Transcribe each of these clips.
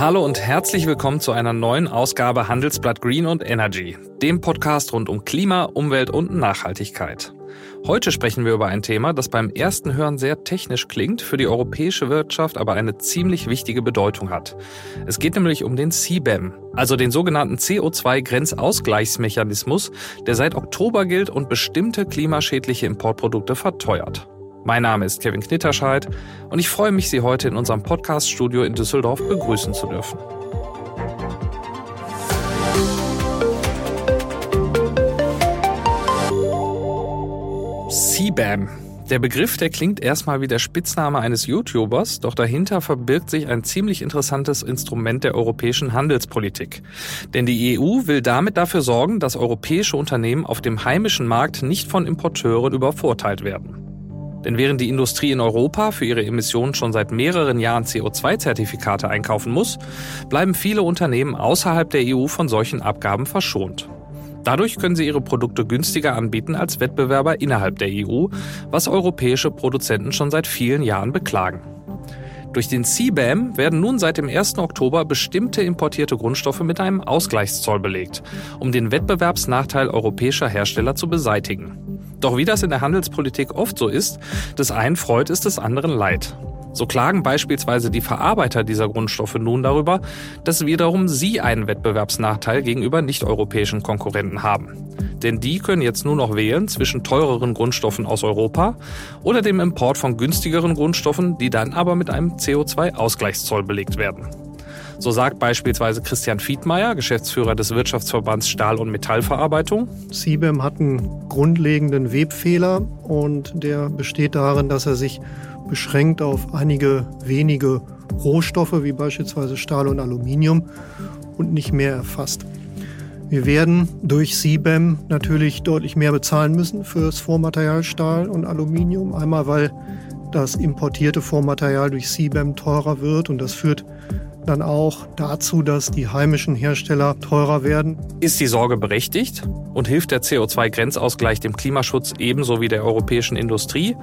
Hallo und herzlich willkommen zu einer neuen Ausgabe Handelsblatt Green und Energy, dem Podcast rund um Klima, Umwelt und Nachhaltigkeit. Heute sprechen wir über ein Thema, das beim ersten Hören sehr technisch klingt, für die europäische Wirtschaft aber eine ziemlich wichtige Bedeutung hat. Es geht nämlich um den CBAM, also den sogenannten CO2-Grenzausgleichsmechanismus, der seit Oktober gilt und bestimmte klimaschädliche Importprodukte verteuert. Mein Name ist Kevin Knitterscheid und ich freue mich, Sie heute in unserem Podcast-Studio in Düsseldorf begrüßen zu dürfen. CBAM. Der Begriff, der klingt erstmal wie der Spitzname eines YouTubers, doch dahinter verbirgt sich ein ziemlich interessantes Instrument der europäischen Handelspolitik. Denn die EU will damit dafür sorgen, dass europäische Unternehmen auf dem heimischen Markt nicht von Importeuren übervorteilt werden. Denn während die Industrie in Europa für ihre Emissionen schon seit mehreren Jahren CO2-Zertifikate einkaufen muss, bleiben viele Unternehmen außerhalb der EU von solchen Abgaben verschont. Dadurch können sie ihre Produkte günstiger anbieten als Wettbewerber innerhalb der EU, was europäische Produzenten schon seit vielen Jahren beklagen. Durch den CBAM werden nun seit dem 1. Oktober bestimmte importierte Grundstoffe mit einem Ausgleichszoll belegt, um den Wettbewerbsnachteil europäischer Hersteller zu beseitigen. Doch wie das in der Handelspolitik oft so ist, des einen freut es des anderen leid. So klagen beispielsweise die Verarbeiter dieser Grundstoffe nun darüber, dass wiederum sie einen Wettbewerbsnachteil gegenüber nicht-europäischen Konkurrenten haben. Denn die können jetzt nur noch wählen zwischen teureren Grundstoffen aus Europa oder dem Import von günstigeren Grundstoffen, die dann aber mit einem CO2-Ausgleichszoll belegt werden. So sagt beispielsweise Christian Fiedmeier, Geschäftsführer des Wirtschaftsverbands Stahl- und Metallverarbeitung. CBAM hat einen grundlegenden Webfehler und der besteht darin, dass er sich beschränkt auf einige wenige Rohstoffe wie beispielsweise Stahl und Aluminium und nicht mehr erfasst. Wir werden durch CBAM natürlich deutlich mehr bezahlen müssen für das Vormaterial Stahl und Aluminium. Einmal, weil das importierte Vormaterial durch CBAM teurer wird und das führt dann auch dazu, dass die heimischen Hersteller teurer werden. Ist die Sorge berechtigt und hilft der CO2-Grenzausgleich dem Klimaschutz ebenso wie der europäischen Industrie?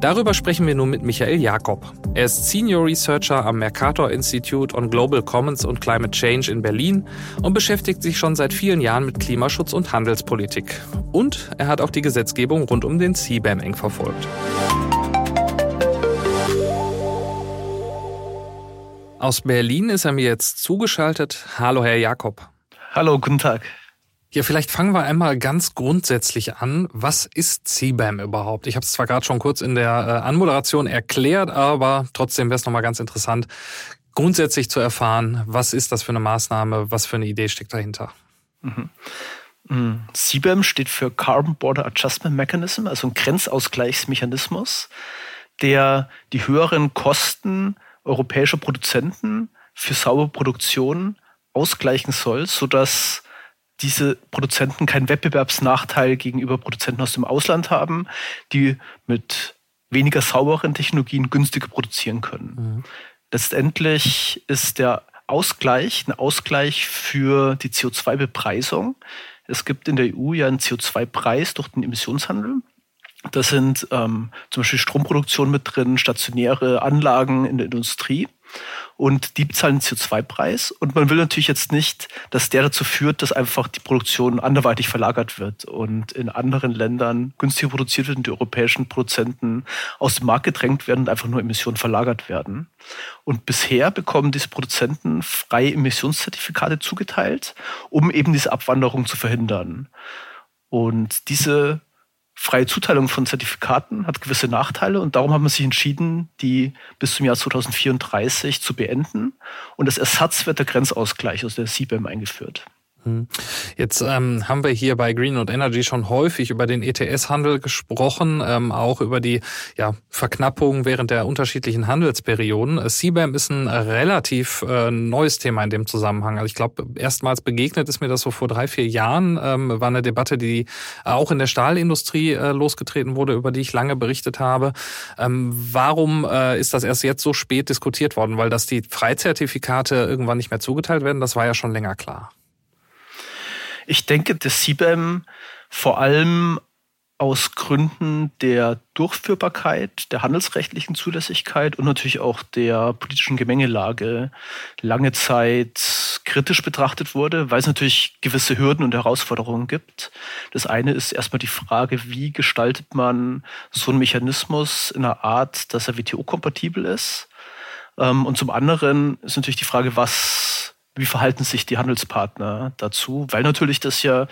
Darüber sprechen wir nun mit Michael Jakob. Er ist Senior Researcher am Mercator Institute on Global Commons und Climate Change in Berlin und beschäftigt sich schon seit vielen Jahren mit Klimaschutz und Handelspolitik. Und er hat auch die Gesetzgebung rund um den CBAM eng verfolgt. Aus Berlin ist er mir jetzt zugeschaltet. Hallo, Herr Jakob. Hallo, guten Tag. Ja, vielleicht fangen wir einmal ganz grundsätzlich an. Was ist CBAM überhaupt? Ich habe es zwar gerade schon kurz in der äh, Anmoderation erklärt, aber trotzdem wäre es nochmal ganz interessant, grundsätzlich zu erfahren, was ist das für eine Maßnahme, was für eine Idee steckt dahinter. Mhm. mhm. CBAM steht für Carbon Border Adjustment Mechanism, also ein Grenzausgleichsmechanismus, der die höheren Kosten europäische Produzenten für saubere Produktion ausgleichen soll, sodass diese Produzenten keinen Wettbewerbsnachteil gegenüber Produzenten aus dem Ausland haben, die mit weniger sauberen Technologien günstiger produzieren können. Mhm. Letztendlich ist der Ausgleich ein Ausgleich für die CO2-Bepreisung. Es gibt in der EU ja einen CO2-Preis durch den Emissionshandel. Da sind ähm, zum Beispiel Stromproduktion mit drin, stationäre Anlagen in der Industrie. Und die bezahlen den CO2-Preis. Und man will natürlich jetzt nicht, dass der dazu führt, dass einfach die Produktion anderweitig verlagert wird und in anderen Ländern günstiger produziert wird und die europäischen Produzenten aus dem Markt gedrängt werden und einfach nur Emissionen verlagert werden. Und bisher bekommen diese Produzenten freie Emissionszertifikate zugeteilt, um eben diese Abwanderung zu verhindern. Und diese freie Zuteilung von Zertifikaten hat gewisse Nachteile und darum haben wir sich entschieden, die bis zum Jahr 2034 zu beenden. Und das Ersatz wird der Grenzausgleich, also der CBAM, eingeführt. Hm. Jetzt ähm, haben wir hier bei Green und Energy schon häufig über den ETS-Handel gesprochen, ähm, auch über die ja, Verknappung während der unterschiedlichen Handelsperioden. CBAM ist ein relativ äh, neues Thema in dem Zusammenhang. Also ich glaube, erstmals begegnet ist mir das so vor drei, vier Jahren. Ähm, war eine Debatte, die auch in der Stahlindustrie äh, losgetreten wurde, über die ich lange berichtet habe. Ähm, warum äh, ist das erst jetzt so spät diskutiert worden? Weil dass die Freizertifikate irgendwann nicht mehr zugeteilt werden, das war ja schon länger klar. Ich denke, dass CBAM vor allem aus Gründen der Durchführbarkeit, der handelsrechtlichen Zulässigkeit und natürlich auch der politischen Gemengelage lange Zeit kritisch betrachtet wurde, weil es natürlich gewisse Hürden und Herausforderungen gibt. Das eine ist erstmal die Frage, wie gestaltet man so einen Mechanismus in einer Art, dass er WTO-kompatibel ist. Ähm, und zum anderen ist natürlich die Frage, was, wie verhalten sich die Handelspartner dazu? Weil natürlich das ja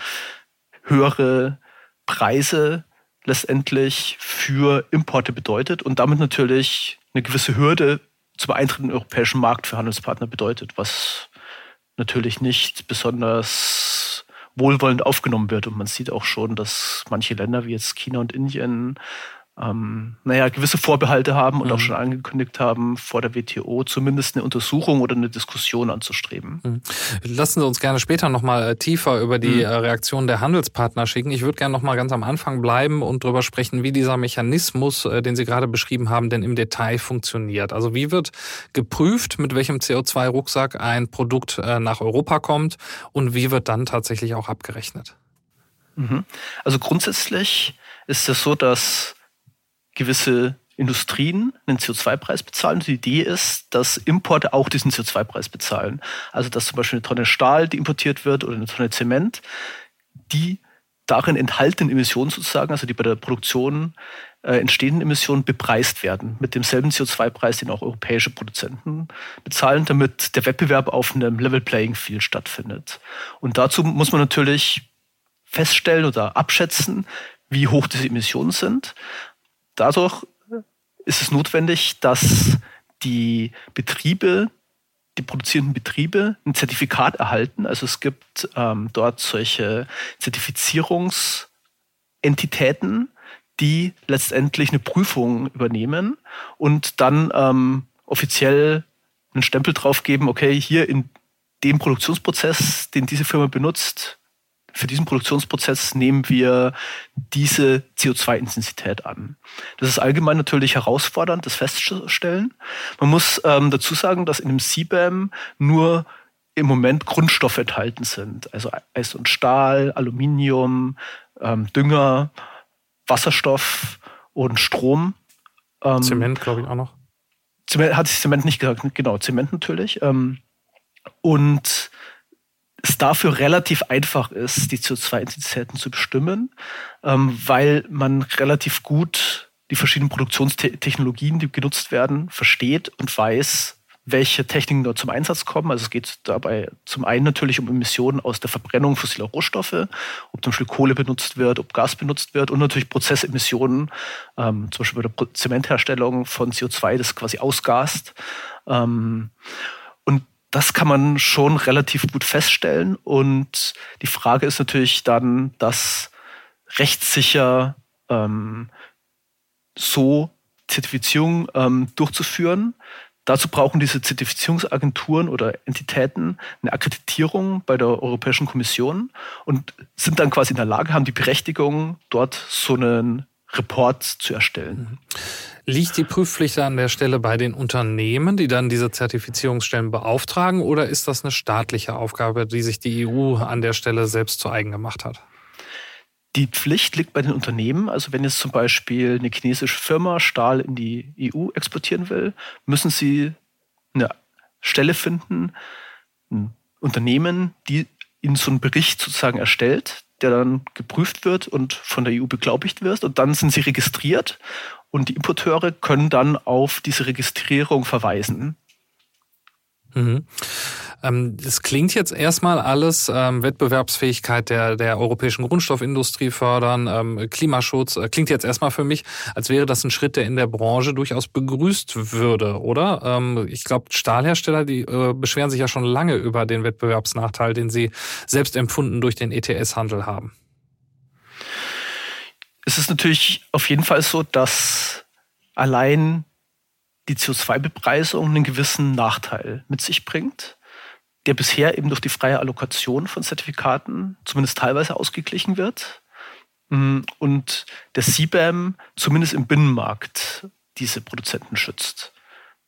höhere Preise letztendlich für Importe bedeutet und damit natürlich eine gewisse Hürde zum Eintritt in den europäischen Markt für Handelspartner bedeutet, was natürlich nicht besonders wohlwollend aufgenommen wird. Und man sieht auch schon, dass manche Länder wie jetzt China und Indien ähm, naja, gewisse Vorbehalte haben und mhm. auch schon angekündigt haben, vor der WTO zumindest eine Untersuchung oder eine Diskussion anzustreben. Mhm. Lassen Sie uns gerne später nochmal äh, tiefer über die mhm. Äh, Reaktion der Handelspartner schicken. Ich würde gerne nochmal ganz am Anfang bleiben und darüber sprechen, wie dieser Mechanismus, äh, den Sie gerade beschrieben haben, denn im Detail funktioniert. Also wie wird geprüft, mit welchem CO2-Rucksack ein Produkt nach Europa kommt und wie wird dann tatsächlich auch abgerechnet? Mhm. Also grundsätzlich ist es so, dass gewisse Industrien einen CO2-Preis bezahlen. Die Idee ist, dass Importe auch diesen CO2-Preis bezahlen. Also dass zum Beispiel eine Tonne Stahl, die importiert wird, oder eine Tonne Zement, die darin enthaltenen Emissionen sozusagen, also die bei der Produktion äh, entstehenden Emissionen bepreist werden mit demselben CO2-Preis, den auch europäische Produzenten bezahlen, damit der Wettbewerb auf einem Level Playing Field stattfindet. Und dazu muss man natürlich feststellen oder abschätzen, wie hoch diese Emissionen sind dadurch ist es notwendig, dass die Betriebe, die produzierenden Betriebe ein Zertifikat erhalten. Also es gibt ähm, dort solche Zertifizierungsentitäten, die letztendlich eine Prüfung übernehmen und dann ähm, offiziell einen Stempel drauf geben, okay, hier in dem Produktionsprozess, den diese Firma benutzt, für diesen Produktionsprozess nehmen wir diese CO2-Intensität an. Das ist allgemein natürlich herausfordernd, das festzustellen. Man muss ähm, dazu sagen, dass in dem CBAM nur im Moment Grundstoffe enthalten sind, also Eis und Stahl, Aluminium, ähm, Dünger, Wasserstoff und Strom. Ähm, Zement, glaube ich, auch noch. Zement, hat sich Zement nicht gesagt, genau, Zement natürlich. Ähm, und es dafür relativ einfach ist, die CO2-Intensitäten zu bestimmen, ähm, weil man relativ gut die verschiedenen Produktionstechnologien, die genutzt werden, versteht und weiß, welche Techniken dort zum Einsatz kommen. Also es geht dabei zum einen natürlich um Emissionen aus der Verbrennung fossiler Rohstoffe, ob zum Beispiel Kohle benutzt wird, ob Gas benutzt wird und natürlich Prozessemissionen, ähm, zum Beispiel bei der Zementherstellung von CO2, das quasi ausgast. Ähm, das kann man schon relativ gut feststellen. Und die Frage ist natürlich dann, das rechtssicher ähm, so Zertifizierung ähm, durchzuführen. Dazu brauchen diese Zertifizierungsagenturen oder Entitäten eine Akkreditierung bei der Europäischen Kommission und sind dann quasi in der Lage, haben die Berechtigung, dort so einen Report zu erstellen. Liegt die Prüfpflicht an der Stelle bei den Unternehmen, die dann diese Zertifizierungsstellen beauftragen, oder ist das eine staatliche Aufgabe, die sich die EU an der Stelle selbst zu eigen gemacht hat? Die Pflicht liegt bei den Unternehmen. Also wenn jetzt zum Beispiel eine chinesische Firma Stahl in die EU exportieren will, müssen sie eine Stelle finden, ein Unternehmen, die ihnen so einen Bericht sozusagen erstellt, der dann geprüft wird und von der EU beglaubigt wird. Und dann sind sie registriert und die Importeure können dann auf diese Registrierung verweisen. Mhm. Ähm, das klingt jetzt erstmal alles ähm, Wettbewerbsfähigkeit der, der europäischen Grundstoffindustrie fördern, ähm, Klimaschutz. Äh, klingt jetzt erstmal für mich, als wäre das ein Schritt, der in der Branche durchaus begrüßt würde, oder? Ich glaube, Stahlhersteller, die äh, beschweren sich ja schon lange über den Wettbewerbsnachteil, den sie selbst empfunden durch den ETS-Handel haben es ist natürlich auf jeden Fall so, dass allein die CO2-Bepreisung einen gewissen Nachteil mit sich bringt, der bisher eben durch die freie Allokation von Zertifikaten zumindest teilweise ausgeglichen wird. Mm, und der CBAM zumindest im Binnenmarkt diese Produzenten schützt.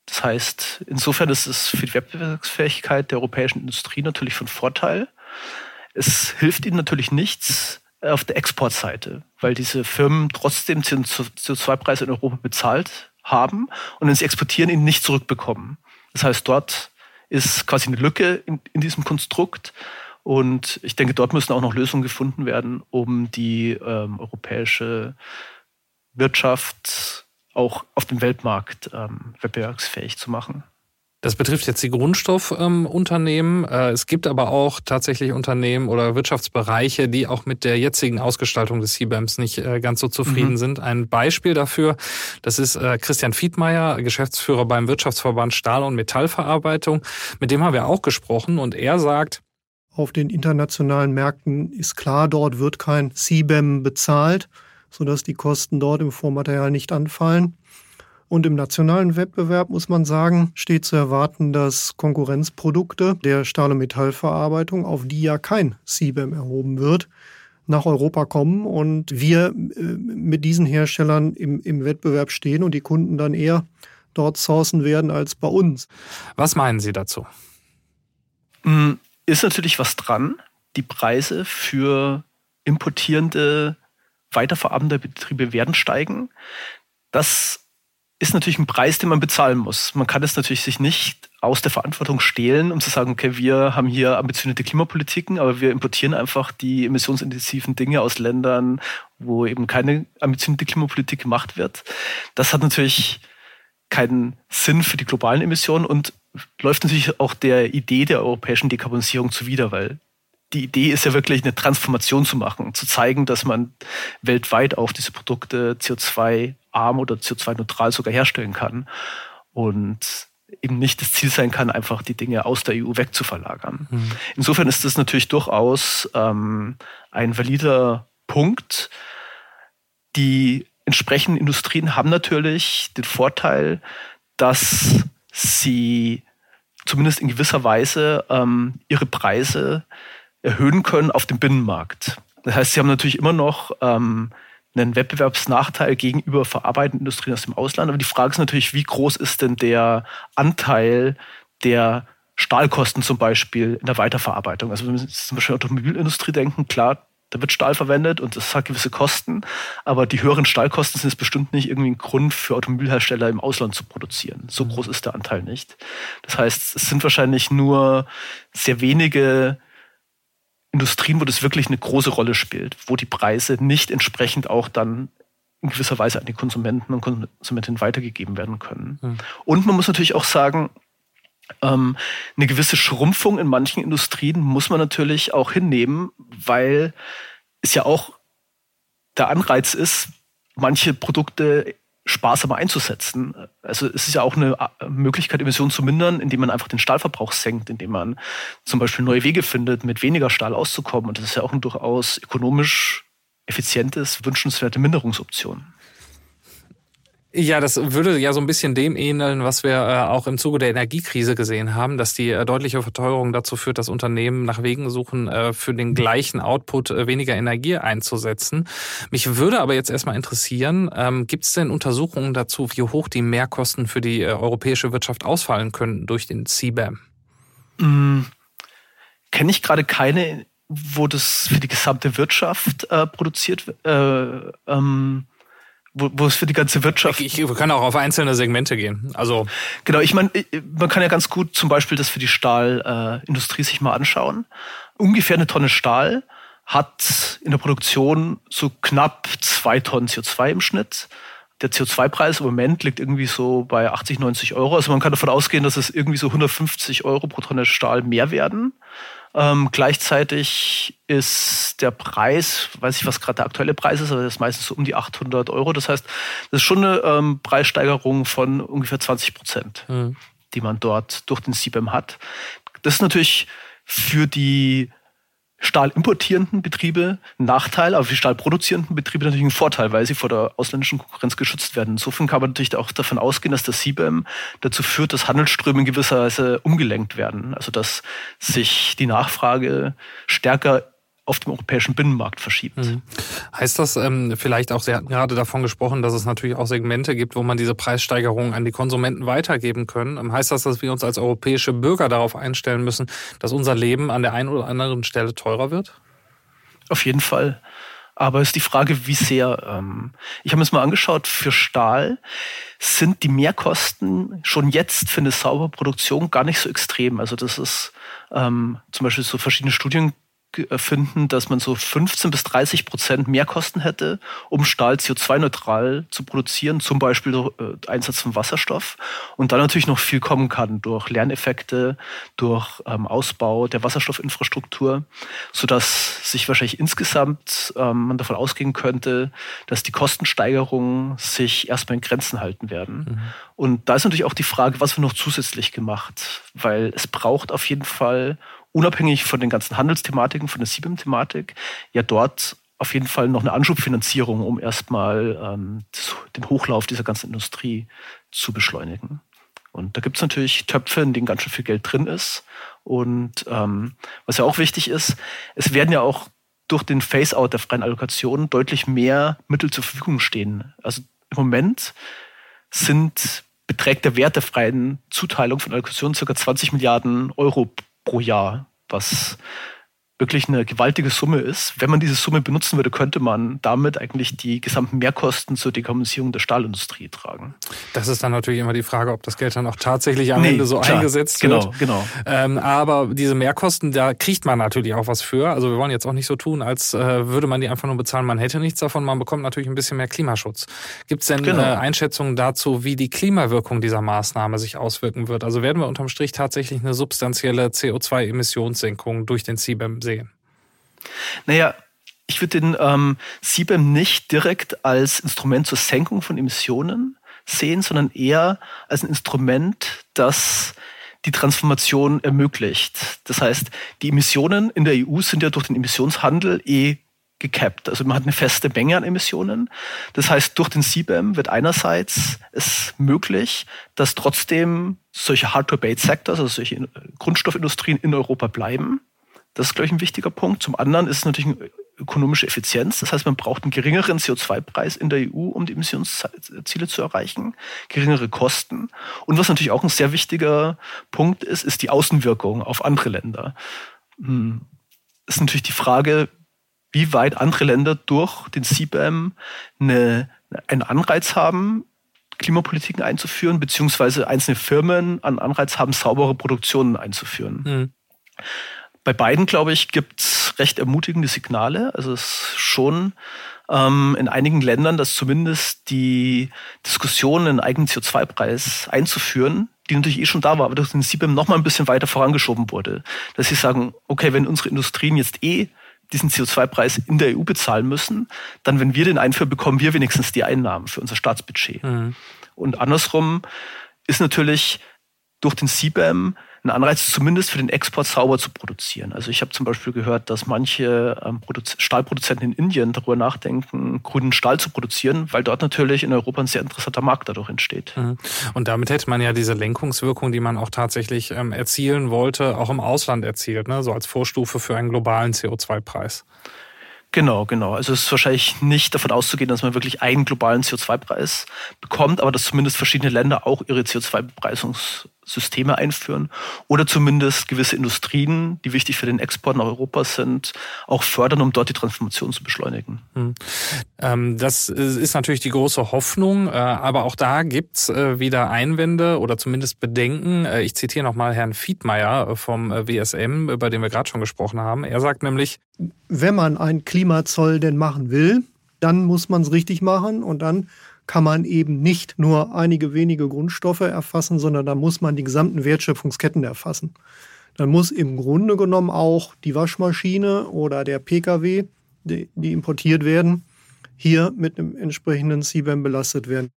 Das heißt, insofern ist es für die Wettbewerbsfähigkeit der europäischen Industrie natürlich von Vorteil. Es hilft ihnen natürlich nichts, auf der Exportseite, weil diese Firmen trotzdem CO2-Preise in Europa bezahlt haben und wenn sie exportieren, ihn nicht zurückbekommen. Das heißt, dort ist quasi eine Lücke in, in diesem Konstrukt. Und ich denke, dort müssen auch noch Lösungen gefunden werden, um die ähm, europäische Wirtschaft auch auf dem Weltmarkt ähm, wettbewerbsfähig zu machen. Das betrifft jetzt die Grundstoffunternehmen. Ähm, es gibt aber auch tatsächlich Unternehmen oder Wirtschaftsbereiche, die auch mit der jetzigen Ausgestaltung des CBAMs nicht äh, ganz so zufrieden mhm. sind. Ein Beispiel dafür, das ist äh, Christian Fiedmeier, Geschäftsführer beim Wirtschaftsverband Stahl- und Metallverarbeitung. Mit dem haben wir auch gesprochen und er sagt, auf den internationalen Märkten ist klar, dort wird kein CBAM bezahlt, sodass die Kosten dort im Vormaterial nicht anfallen. Und im nationalen Wettbewerb muss man sagen, steht zu erwarten, dass Konkurrenzprodukte der Stahl- und Metallverarbeitung, auf die ja kein CBAM erhoben wird, nach Europa kommen und wir äh, mit diesen Herstellern im, im Wettbewerb stehen und die Kunden dann eher dort sourcen werden als bei uns. Was meinen Sie dazu? Mm, ist natürlich was dran. Die Preise für importierende, weiterverarbeitende Betriebe werden steigen. Das ist natürlich ein Preis, den man bezahlen muss. Man kann es natürlich sich nicht aus der Verantwortung stehlen, um zu sagen, okay, wir haben hier ambitionierte Klimapolitiken, aber wir importieren einfach die emissionsintensiven Dinge aus Ländern, wo eben keine ambitionierte Klimapolitik gemacht wird. Das hat natürlich keinen Sinn für die globalen Emissionen und läuft natürlich auch der Idee der europäischen Dekarbonisierung zuwider, weil die Idee ist ja wirklich eine Transformation zu machen, zu zeigen, dass man weltweit auch diese Produkte CO2-arm oder CO2-neutral sogar herstellen kann und eben nicht das Ziel sein kann, einfach die Dinge aus der EU wegzuverlagern. Mhm. Insofern ist das natürlich durchaus ähm, ein valider Punkt. Die entsprechenden Industrien haben natürlich den Vorteil, dass sie zumindest in gewisser Weise ähm, ihre Preise erhöhen können auf dem Binnenmarkt. Das heißt, sie haben natürlich immer noch ähm, einen Wettbewerbsnachteil gegenüber verarbeitenden Industrien aus dem Ausland. Aber die Frage ist natürlich, wie groß ist denn der Anteil der Stahlkosten zum Beispiel in der Weiterverarbeitung? Also wenn wir zum Beispiel an die Automobilindustrie denken, klar, da wird Stahl verwendet und das hat gewisse Kosten, aber die höheren Stahlkosten sind es bestimmt nicht irgendwie ein Grund für Automobilhersteller im Ausland zu produzieren. So mhm. groß ist der Anteil nicht. Das heißt, es sind wahrscheinlich nur sehr wenige Industrien, wo das wirklich eine große Rolle spielt, wo die Preise nicht entsprechend auch dann in gewisser Weise an die Konsumenten und Konsumentinnen weitergegeben werden können. Mhm. Und man muss natürlich auch sagen, ähm, eine gewisse Schrumpfung in manchen Industrien muss man natürlich auch hinnehmen, weil es ja auch der Anreiz ist, manche Produkte sparsamer einzusetzen. Also es ist ja auch eine äh, Möglichkeit, Emissionen zu mindern, indem man einfach den Stahlverbrauch senkt, indem man zum Beispiel neue Wege findet, mit weniger Stahl auszukommen. Und das ist ja auch ein durchaus ökonomisch effizientes, wünschenswerte Minderungsoption. Ja, das würde ja so ein bisschen dem ähneln, was wir äh, auch im Zuge der Energiekrise gesehen haben, dass die äh, deutliche Verteuerung dazu führt, dass Unternehmen nach Wegen suchen, äh, für den gleichen Output weniger Energie einzusetzen. Mich würde aber jetzt erstmal interessieren, ähm, gibt es denn Untersuchungen dazu, wie hoch die Mehrkosten für die europäische Wirtschaft ausfallen könnten durch den CBAM? Mm, Kenne ich gerade keine, wo das für die gesamte Wirtschaft äh, produziert wird. Äh, ähm wo, wo es für die ganze Wirtschaft. Ich, ich kann auch auf einzelne Segmente gehen. Also genau, ich meine, man kann ja ganz gut zum Beispiel das für die Stahlindustrie äh, sich mal anschauen. Ungefähr eine Tonne Stahl hat in der Produktion so knapp zwei Tonnen CO2 im Schnitt. Der CO2-Preis im Moment liegt irgendwie so bei 80, 90 Euro. Also man kann davon ausgehen, dass es irgendwie so 150 Euro pro Tonne Stahl mehr werden. Ähm, gleichzeitig ist der Preis, weiß ich, was gerade der aktuelle Preis ist, aber das ist meistens so um die 800 Euro. Das heißt, das ist schon eine ähm, Preissteigerung von ungefähr 20 Prozent, mhm. die man dort durch den CBAM hat. Das ist natürlich für die stahlimportierenden Betriebe ein Nachteil, aber für die stahlproduzierenden Betriebe natürlich ein Vorteil, weil sie vor der ausländischen Konkurrenz geschützt werden. Insofern kann man natürlich auch davon ausgehen, dass der CBAM dazu führt, dass Handelsströme in gewisser Weise umgelenkt werden. Also dass sich die Nachfrage stärker auf dem europäischen Binnenmarkt verschiebt. Mhm. Heißt das ähm, vielleicht auch, Sie hatten gerade davon gesprochen, dass es natürlich auch Segmente gibt, wo man diese Preissteigerungen an die Konsumenten weitergeben können. Ähm, heißt das, dass wir uns als europäische Bürger darauf einstellen müssen, dass unser Leben an der einen oder anderen Stelle teurer wird? Auf jeden Fall. Aber es ist die Frage, wie sehr. Ähm, ich habe mir das mal angeschaut, für Stahl sind die Mehrkosten schon jetzt für eine saubere Produktion gar nicht so extrem. Also das ist ähm, zum Beispiel so verschiedene Studien finden, dass man so 15 bis 30 Prozent mehr Kosten hätte, um Stahl CO2-neutral zu produzieren, zum Beispiel durch äh, Einsatz von Wasserstoff. Und dann natürlich noch viel kommen kann durch Lerneffekte, durch ähm, Ausbau der Wasserstoffinfrastruktur, sodass sich wahrscheinlich insgesamt ähm, man davon ausgehen könnte, dass die Kostensteigerungen sich erstmal in Grenzen halten werden. Mhm. Und da ist natürlich auch die Frage, was wird noch zusätzlich gemacht? Weil es braucht auf jeden Fall unabhängig von den ganzen Handelsthematiken, von der CBIM-Thematik, ja dort auf jeden Fall noch eine Anschubfinanzierung, um erstmal ähm, den Hochlauf dieser ganzen Industrie zu beschleunigen. Und da gibt es natürlich Töpfe, in denen ganz schön viel Geld drin ist. Und ähm, was ja auch wichtig ist, es werden ja auch durch den Phase-out der freien Allokation deutlich mehr Mittel zur Verfügung stehen. Also im Moment sind beträgt der Wert der freien Zuteilung von Allokationen ca. 20 Milliarden Euro pro Jahr, was wirklich eine gewaltige Summe ist. Wenn man diese Summe benutzen würde, könnte man damit eigentlich die gesamten Mehrkosten zur Dekarbonisierung der Stahlindustrie tragen. Das ist dann natürlich immer die Frage, ob das Geld dann auch tatsächlich am nee, Ende so klar, eingesetzt genau, wird. Genau, genau. Ähm, aber diese Mehrkosten, da kriegt man natürlich auch was für. Also wir wollen jetzt auch nicht so tun, als äh, würde man die einfach nur bezahlen. Man hätte nichts davon. Man bekommt natürlich ein bisschen mehr Klimaschutz. Gibt es denn genau. äh, Einschätzungen dazu, wie die Klimawirkung dieser Maßnahme sich auswirken wird? Also werden wir unterm Strich tatsächlich eine substanzielle CO2-Emissionssenkung durch den CBAM sehen? Naja, ich würde den ähm, CBAM nicht direkt als Instrument zur Senkung von Emissionen sehen, sondern eher als ein Instrument, das die Transformation ermöglicht. Das heißt, die Emissionen in der EU sind ja durch den Emissionshandel eh gecapped. Also man hat eine feste Menge an Emissionen. Das heißt, durch den CBAM wird einerseits es möglich, dass trotzdem solche Hard-to-Abate-Sectors, also solche Grundstoffindustrien in Europa bleiben. Das ist, glaube ich, ein wichtiger Punkt. Zum anderen ist es natürlich eine ökonomische Effizienz. Das heißt, man braucht einen geringeren CO2-Preis in der EU, um die Emissionsziele zu erreichen, geringere Kosten. Und was natürlich auch ein sehr wichtiger Punkt ist, ist die Außenwirkung auf andere Länder. Hm. Ist natürlich die Frage, wie weit andere Länder durch den CBAM eine, einen Anreiz haben, Klimapolitiken einzuführen, beziehungsweise einzelne Firmen einen Anreiz haben, saubere Produktionen einzuführen. Mhm. Bei beiden, glaube ich, gibt es recht ermutigende Signale. Also es ist schon ähm, in einigen Ländern, dass zumindest die Diskussion, einen eigenen CO2-Preis einzuführen, die natürlich eh schon da war, aber durch den CBAM noch mal ein bisschen weiter vorangeschoben wurde. Dass sie sagen, okay, wenn unsere Industrien jetzt eh diesen CO2-Preis in der EU bezahlen müssen, dann, wenn wir den einführen, bekommen wir wenigstens die Einnahmen für unser Staatsbudget. Mhm. Und andersrum ist natürlich durch den CBAM ein Anreiz, zumindest für den Export sauber zu produzieren. Also ich habe zum Beispiel gehört, dass manche ähm, Stahlproduzenten in Indien darüber nachdenken, grünen Stahl zu produzieren, weil dort natürlich in Europa ein sehr interessanter Markt dadurch entsteht. Mhm. Und damit hätte man ja diese Lenkungswirkung, die man auch tatsächlich ähm, erzielen wollte, auch im Ausland erzielt, ne? so als Vorstufe für einen globalen CO2-Preis. Genau, genau. Also es ist wahrscheinlich nicht davon auszugehen, dass man wirklich einen globalen CO2-Preis bekommt, aber dass zumindest verschiedene Länder auch ihre CO2-Bepreisungssysteme einführen oder zumindest gewisse Industrien, die wichtig für den Export nach Europa sind, auch fördern, um dort die Transformation zu beschleunigen. Hm. Ähm, das ist natürlich die große Hoffnung, äh, aber auch da gibt's äh, wieder Einwände oder zumindest Bedenken. Äh, ich zitiere nochmal Herrn Fiedmeier vom WSM, über den wir gerade schon gesprochen haben. Er sagt nämlich, wenn man einen Klimazoll denn machen will, dann muss man es richtig machen und dann kann man eben nicht nur einige wenige Grundstoffe erfassen, sondern da muss man die gesamten Wertschöpfungsketten erfassen. Dann muss im Grunde genommen auch die Waschmaschine oder der Pkw, die, die importiert werden, hier mit einem entsprechenden CBAM belastet werden.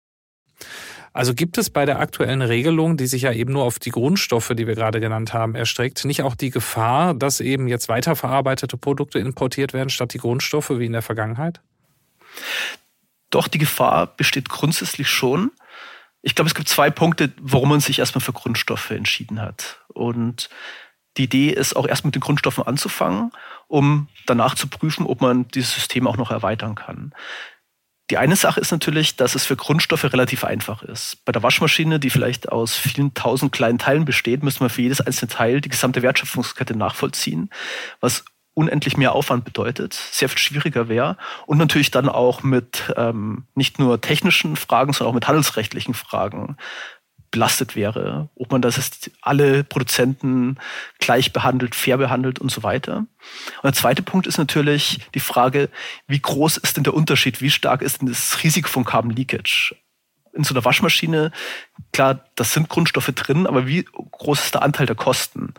Also gibt es bei der aktuellen Regelung, die sich ja eben nur auf die Grundstoffe, die wir gerade genannt haben, erstreckt, nicht auch die Gefahr, dass eben jetzt weiterverarbeitete Produkte importiert werden statt die Grundstoffe wie in der Vergangenheit? Doch, die Gefahr besteht grundsätzlich schon. Ich glaube, es gibt zwei Punkte, warum man sich erstmal für Grundstoffe entschieden hat. Und die Idee ist auch erst mit den Grundstoffen anzufangen, um danach zu prüfen, ob man dieses System auch noch erweitern kann. Die eine Sache ist natürlich, dass es für Grundstoffe relativ einfach ist. Bei der Waschmaschine, die vielleicht aus vielen tausend kleinen Teilen besteht, müsste man für jedes einzelne Teil die gesamte Wertschöpfungskette nachvollziehen, was unendlich mehr Aufwand bedeutet, sehr viel schwieriger wäre und natürlich dann auch mit ähm, nicht nur technischen Fragen, sondern auch mit handelsrechtlichen Fragen belastet wäre, ob man das ist, alle Produzenten gleich behandelt, fair behandelt und so weiter. Und der zweite Punkt ist natürlich die Frage, wie groß ist denn der Unterschied, wie stark ist denn das Risiko von Carbon Leakage? In so einer Waschmaschine, klar, das sind Grundstoffe drin, aber wie groß ist der Anteil der Kosten?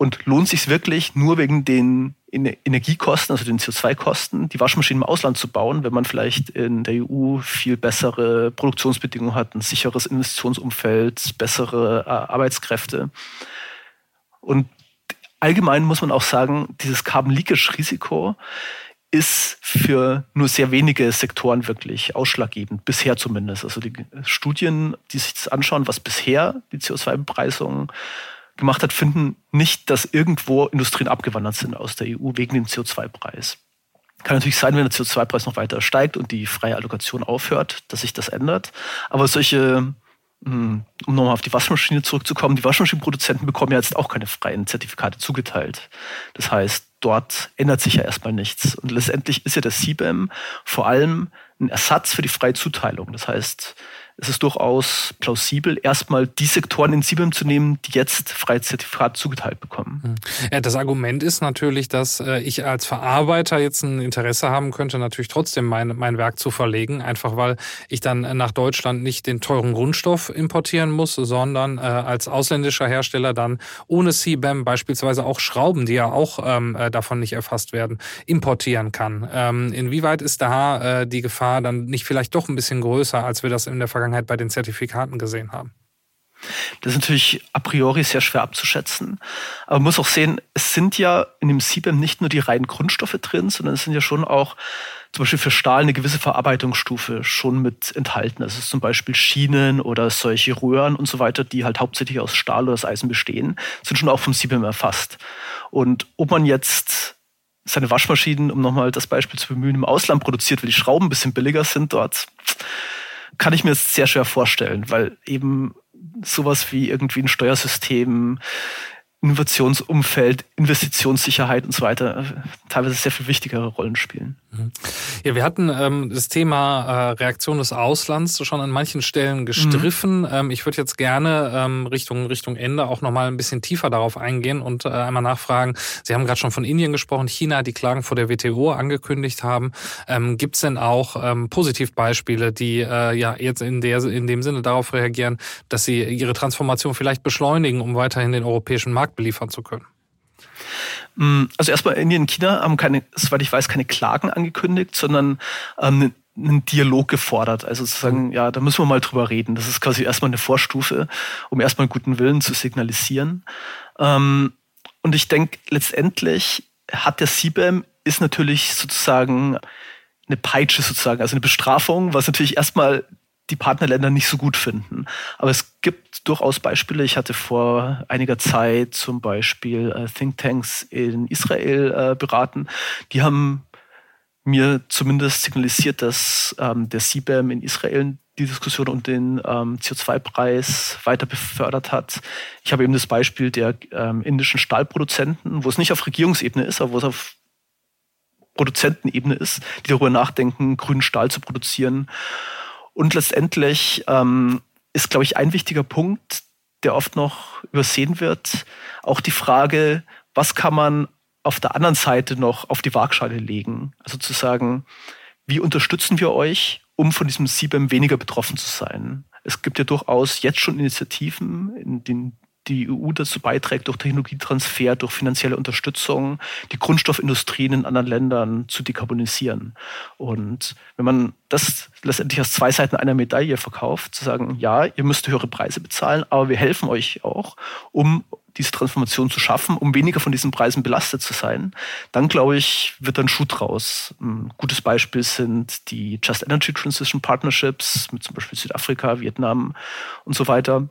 Und lohnt sich wirklich nur wegen den Energiekosten, also den CO2-Kosten, die Waschmaschinen im Ausland zu bauen, wenn man vielleicht in der EU viel bessere Produktionsbedingungen hat, ein sicheres Investitionsumfeld, bessere äh, Arbeitskräfte. Und allgemein muss man auch sagen, dieses Carbon Leakage Risiko ist für nur sehr wenige Sektoren wirklich ausschlaggebend, bisher zumindest. Also die Studien, die sich das anschauen, was bisher die CO2-Bepreisung gemacht hat, finden nicht, dass irgendwo Industrien abgewandert sind aus der EU wegen dem CO2-Preis. Kann natürlich sein, wenn der CO2-Preis noch weiter steigt und die freie Allokation aufhört, dass sich das ändert. Aber solche, hm, um nochmal auf die Waschmaschine zurückzukommen, die Waschmaschinenproduzenten bekommen ja jetzt auch keine freien Zertifikate zugeteilt. Das heißt, dort ändert sich ja erstmal nichts. Und letztendlich ist ja der CBAM vor allem ein Ersatz für die freie Zuteilung. Das heißt, es ist durchaus plausibel, erstmal die Sektoren in Sibim zu nehmen, die jetzt freie Zertifikat zugeteilt bekommen. Hm. Ja, das Argument ist natürlich, dass äh, ich als Verarbeiter jetzt ein Interesse haben könnte, natürlich trotzdem mein, mein Werk zu verlegen, einfach weil ich dann nach Deutschland nicht den teuren Grundstoff importieren muss, sondern äh, als ausländischer Hersteller dann ohne CBAM beispielsweise auch Schrauben, die ja auch ähm, äh, davon nicht erfasst werden, importieren kann. Ähm, inwieweit ist da die Gefahr dann nicht vielleicht doch ein bisschen größer, als wir das in der Vergangenheit Vergangenheit bei den Zertifikaten gesehen haben? Das ist natürlich a priori sehr schwer abzuschätzen. Aber man muss auch sehen, es sind ja in dem CBAM nicht nur die reinen Grundstoffe drin, sondern es sind ja schon auch zum Beispiel für Stahl eine gewisse Verarbeitungsstufe schon mit enthalten. Ist zum Beispiel Schienen oder solche Röhren und so weiter, die halt hauptsächlich aus Stahl oder aus Eisen bestehen, sind schon auch vom CBAM erfasst. Und ob man jetzt seine Waschmaschinen, um nochmal das Beispiel zu bemühen, im Ausland produziert, weil die Schrauben ein bisschen billiger sind dort, kann ich mir sehr schwer vorstellen, weil eben sowas wie irgendwie ein Steuersystem, Innovationsumfeld, Investitionssicherheit und so weiter äh, teilweise sehr viel wichtigere Rollen spielen. Mhm. Ja, wir hatten ähm, das Thema äh, Reaktion des Auslands schon an manchen Stellen gestriffen. Mhm. Ähm, ich würde jetzt gerne ähm, Richtung Richtung Ende auch noch mal ein bisschen tiefer darauf eingehen und äh, einmal nachfragen. Sie haben gerade schon von Indien gesprochen, China, die Klagen vor der WTO angekündigt haben. Ähm, Gibt es denn auch ähm, Positivbeispiele, die äh, ja jetzt in der in dem Sinne darauf reagieren, dass sie ihre Transformation vielleicht beschleunigen, um weiterhin den europäischen Markt Markt beliefern zu können? Mm, also erstmal Indien und China haben keine, soweit ich weiß, keine Klagen angekündigt, sondern ähm, einen Dialog gefordert. Also sozusagen, mhm. ja, da müssen wir mal drüber reden. Das ist quasi erstmal eine Vorstufe, um erstmal guten Willen zu signalisieren. Ähm, und ich denke, letztendlich hat der CBAM ist natürlich sozusagen eine Peitsche sozusagen, also eine Bestrafung, was natürlich erstmal die Partnerländer nicht so gut finden. Aber es gibt durchaus Beispiele. Ich hatte vor einiger Zeit zum Beispiel äh, Thinktanks in Israel äh, beraten. Die haben mir zumindest signalisiert, dass ähm, der CBAM in Israel die Diskussion um den ähm, CO2-Preis weiter befördert hat. Ich habe eben das Beispiel der ähm, indischen Stahlproduzenten, wo es nicht auf Regierungsebene ist, aber wo es auf Produzentenebene ist, die darüber nachdenken, grünen Stahl zu produzieren. Und letztendlich ähm, ist, glaube ich, ein wichtiger Punkt, der oft noch übersehen wird, auch die Frage, was kann man auf der anderen Seite noch auf die Waagschale legen? Also zu sagen, wie unterstützen wir euch, um von diesem CBAM weniger betroffen zu sein? Es gibt ja durchaus jetzt schon Initiativen, in denen die EU dazu beiträgt, durch Technologietransfer, durch finanzielle Unterstützung, die Grundstoffindustrien in anderen Ländern zu dekarbonisieren. Und wenn man das letztendlich als zwei Seiten einer Medaille verkauft, zu sagen, ja, ihr müsst höhere Preise bezahlen, aber wir helfen euch auch, um diese Transformation zu schaffen, um weniger von diesen Preisen belastet zu sein, dann glaube ich, wird dann Schuh draus. Ein gutes Beispiel sind die Just Energy Transition Partnerships mit zum Beispiel Südafrika, Vietnam und so weiter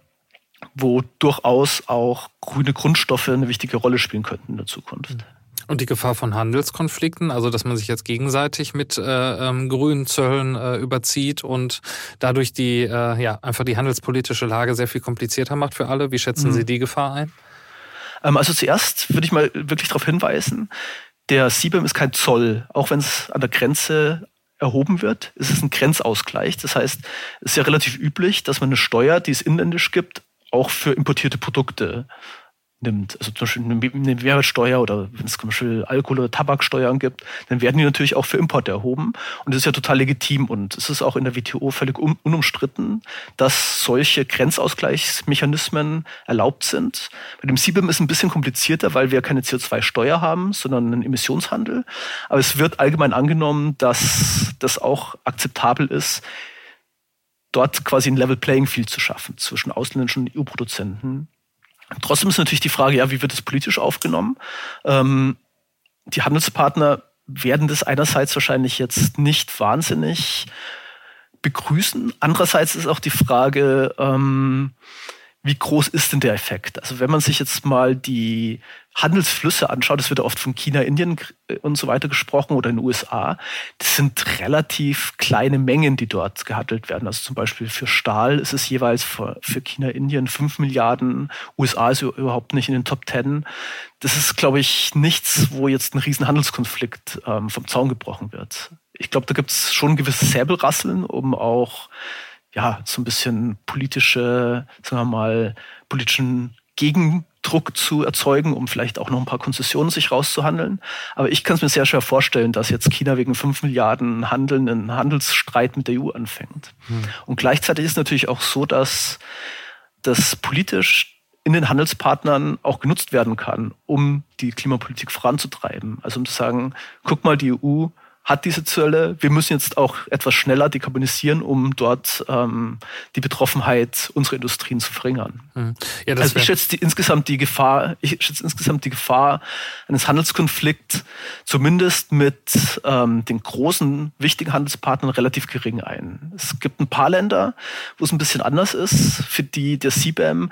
wo durchaus auch grüne Grundstoffe eine wichtige Rolle spielen könnten in der Zukunft. Und die Gefahr von Handelskonflikten, also dass man sich jetzt gegenseitig mit äh, ähm, grünen Zöllen äh, überzieht und dadurch die äh, ja einfach die handelspolitische Lage sehr viel komplizierter macht für alle. Wie schätzen mhm. Sie die Gefahr ein? Ähm, also zuerst würde ich mal wirklich darauf hinweisen, der CBAM ist kein Zoll, auch wenn es an der Grenze erhoben wird. Es ist ein Grenzausgleich. Das heißt, es ist ja relativ üblich, dass man eine Steuer, die es inländisch gibt, auch für importierte Produkte nimmt, also zum Beispiel eine Mehrwertsteuer oder wenn es zum Beispiel Alkohol- oder Tabaksteuern gibt, dann werden die natürlich auch für Importe erhoben. Und das ist ja total legitim. Und es ist auch in der WTO völlig un unumstritten, dass solche Grenzausgleichsmechanismen erlaubt sind. Bei dem CBIM ist es ein bisschen komplizierter, weil wir keine CO2-Steuer haben, sondern einen Emissionshandel. Aber es wird allgemein angenommen, dass das auch akzeptabel ist, dort quasi ein Level Playing Field zu schaffen zwischen ausländischen EU-Produzenten Trotzdem ist natürlich die Frage, ja, wie wird es politisch aufgenommen? Ähm, die Handelspartner werden das einerseits wahrscheinlich jetzt nicht wahnsinnig begrüßen. Andererseits ist auch die Frage, ähm, wie groß ist denn der Effekt? Also wenn man sich jetzt mal die Handelsflüsse anschaut, es wird oft von China, Indien äh, und so weiter gesprochen oder in den USA, das sind relativ kleine Mengen, die dort gehandelt werden. Also zum Beispiel für Stahl ist es jeweils für, China, Indien 5 Milliarden, USA ist überhaupt nicht in den Top 10. Das ist, glaube ich, nichts, wo jetzt ein riesen Handelskonflikt ähm, vom Zaun gebrochen wird. Ich glaube, da gibt es schon gewisse Säbelrasseln, um auch ja, so ein bisschen politische, sagen wir mal, politischen Gegendruck zu erzeugen, um vielleicht auch noch ein paar Konzessionen sich rauszuhandeln. Aber ich kann es mir sehr schwer vorstellen, dass jetzt China wegen fünf Milliarden Handeln einen Handelsstreit mit der EU anfängt. Hm. Und gleichzeitig ist es natürlich auch so, dass das politisch in den Handelspartnern auch genutzt werden kann, um die Klimapolitik voranzutreiben. Also um zu sagen, guck mal, die EU hat diese Zölle. Wir müssen jetzt auch etwas schneller dekarbonisieren, um dort ähm, die Betroffenheit unserer Industrien zu verringern. Mhm. Ja, also ich schätze die, insgesamt die Gefahr, ich schätze insgesamt die Gefahr eines Handelskonflikts zumindest mit ähm, den großen wichtigen Handelspartnern relativ gering ein. Es gibt ein paar Länder, wo es ein bisschen anders ist, für die der CBAM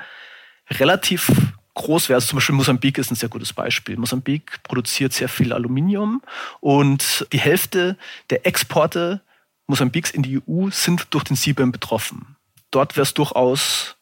relativ groß wäre. Also zum Beispiel Mosambik ist ein sehr gutes Beispiel. Mosambik produziert sehr viel Aluminium und die Hälfte der Exporte Mosambiks in die EU sind durch den CBAM betroffen. Dort wäre es durchaus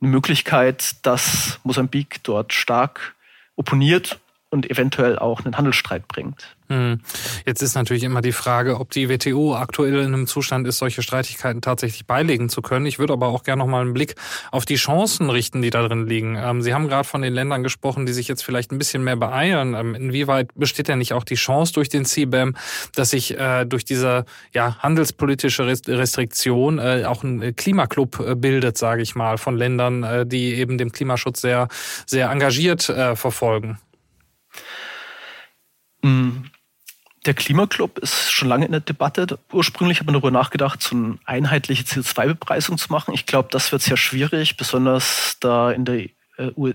eine Möglichkeit, dass Mosambik dort stark opponiert und eventuell auch einen Handelsstreit bringt. Hm. Jetzt ist natürlich immer die Frage, ob die WTO aktuell in einem Zustand ist, solche Streitigkeiten tatsächlich beilegen zu können. Ich würde aber auch gerne noch mal einen Blick auf die Chancen richten, die da drin liegen. Ähm, Sie haben gerade von den Ländern gesprochen, die sich jetzt vielleicht ein bisschen mehr beeilen. Ähm, inwieweit besteht denn nicht auch die Chance durch den CBAM, dass sich äh, durch diese ja, handelspolitische Restriktion äh, auch ein Klimaclub äh, bildet, sage ich mal, von Ländern, die eben den Klimaschutz sehr, sehr engagiert verfolgen? Mm, der Klimaclub ist schon lange in der Debatte. Ursprünglich hat man darüber nachgedacht, so eine einheitliche CO2-Bepreisung zu machen. Ich glaube, das wird sehr schwierig, besonders da in, der, äh,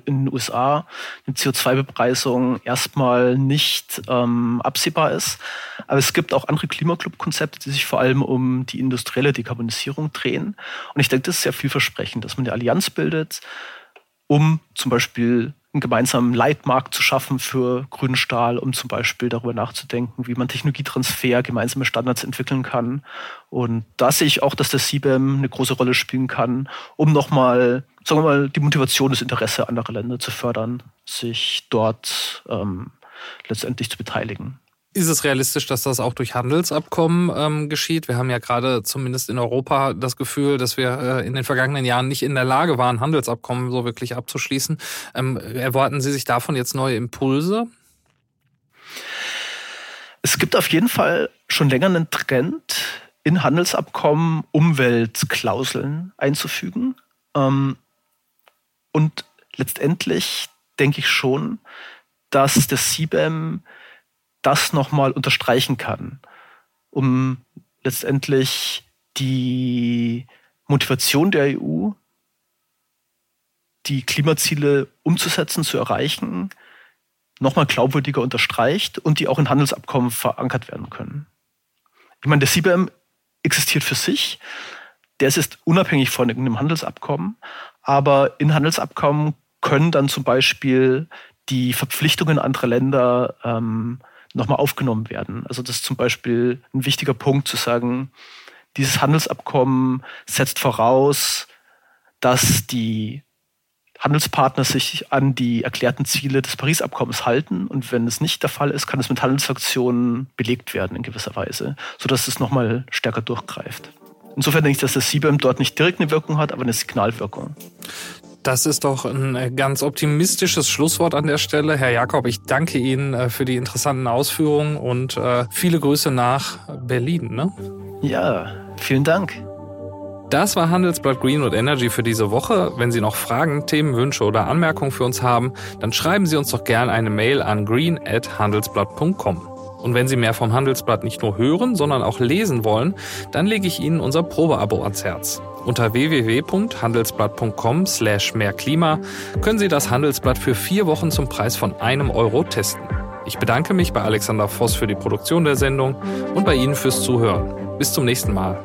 in den USA eine CO2-Bepreisung erstmal nicht ähm, absehbar ist. Aber es gibt auch andere Klimaclub-Konzepte, die sich vor allem um die industrielle Dekarbonisierung drehen. Und ich denke, das ist sehr vielversprechend, dass man eine Allianz bildet, um zum Beispiel einen gemeinsamen Leitmarkt zu schaffen für grünen Stahl, um zum Beispiel darüber nachzudenken, wie man Technologietransfer, gemeinsame Standards entwickeln kann. Und da sehe ich auch, dass der CBAM eine große Rolle spielen kann, um nochmal, sagen wir mal, die Motivation, das Interesse anderer Länder zu fördern, sich dort ähm, letztendlich zu beteiligen. Ist es realistisch, dass das auch durch Handelsabkommen ähm, geschieht? Wir haben ja gerade zumindest in Europa das Gefühl, dass wir äh, in den vergangenen Jahren nicht in der Lage waren, Handelsabkommen so wirklich abzuschließen. Ähm, erwarten Sie sich davon jetzt neue Impulse? Es gibt auf jeden Fall schon länger einen Trend, in Handelsabkommen Umweltklauseln einzufügen. Ähm, und letztendlich denke ich schon, dass der CBAM das nochmal unterstreichen kann, um letztendlich die Motivation der EU, die Klimaziele umzusetzen, zu erreichen, nochmal glaubwürdiger unterstreicht und die auch in Handelsabkommen verankert werden können. Ich meine, der CBM existiert für sich, der ist unabhängig von irgendeinem Handelsabkommen, aber in Handelsabkommen können dann zum Beispiel die Verpflichtungen anderer Länder ähm, nochmal aufgenommen werden. Also das ist zum Beispiel ein wichtiger Punkt zu sagen, dieses Handelsabkommen setzt voraus, dass die Handelspartner sich an die erklärten Ziele des Paris-Abkommens halten. Und wenn es nicht der Fall ist, kann es mit Handelssanktionen belegt werden in gewisser Weise, sodass es nochmal stärker durchgreift. Insofern denke ich, dass das CBAM dort nicht direkt eine Wirkung hat, aber eine Signalwirkung. Das ist doch ein ganz optimistisches Schlusswort an der Stelle. Herr Jakob, ich danke Ihnen äh, für die interessanten Ausführungen und äh, viele Grüße nach Berlin. Ne? Ja, vielen Dank. Das war Handelsblatt Green und Energy für diese Woche. Wenn Sie noch Fragen, Themen, Wünsche oder Anmerkungen für uns haben, dann schreiben Sie uns doch gerne eine Mail an green@handelsblatt.com. Und wenn Sie mehr vom Handelsblatt nicht nur hören, sondern auch lesen wollen, dann lege ich Ihnen unser Probeabo ans Herz. Unter www.handelsblatt.com slash mehrklima können Sie das Handelsblatt für vier Wochen zum Preis von einem Euro testen. Ich bedanke mich bei Alexander Voss für die Produktion der Sendung und bei Ihnen fürs Zuhören. Bis zum nächsten Mal.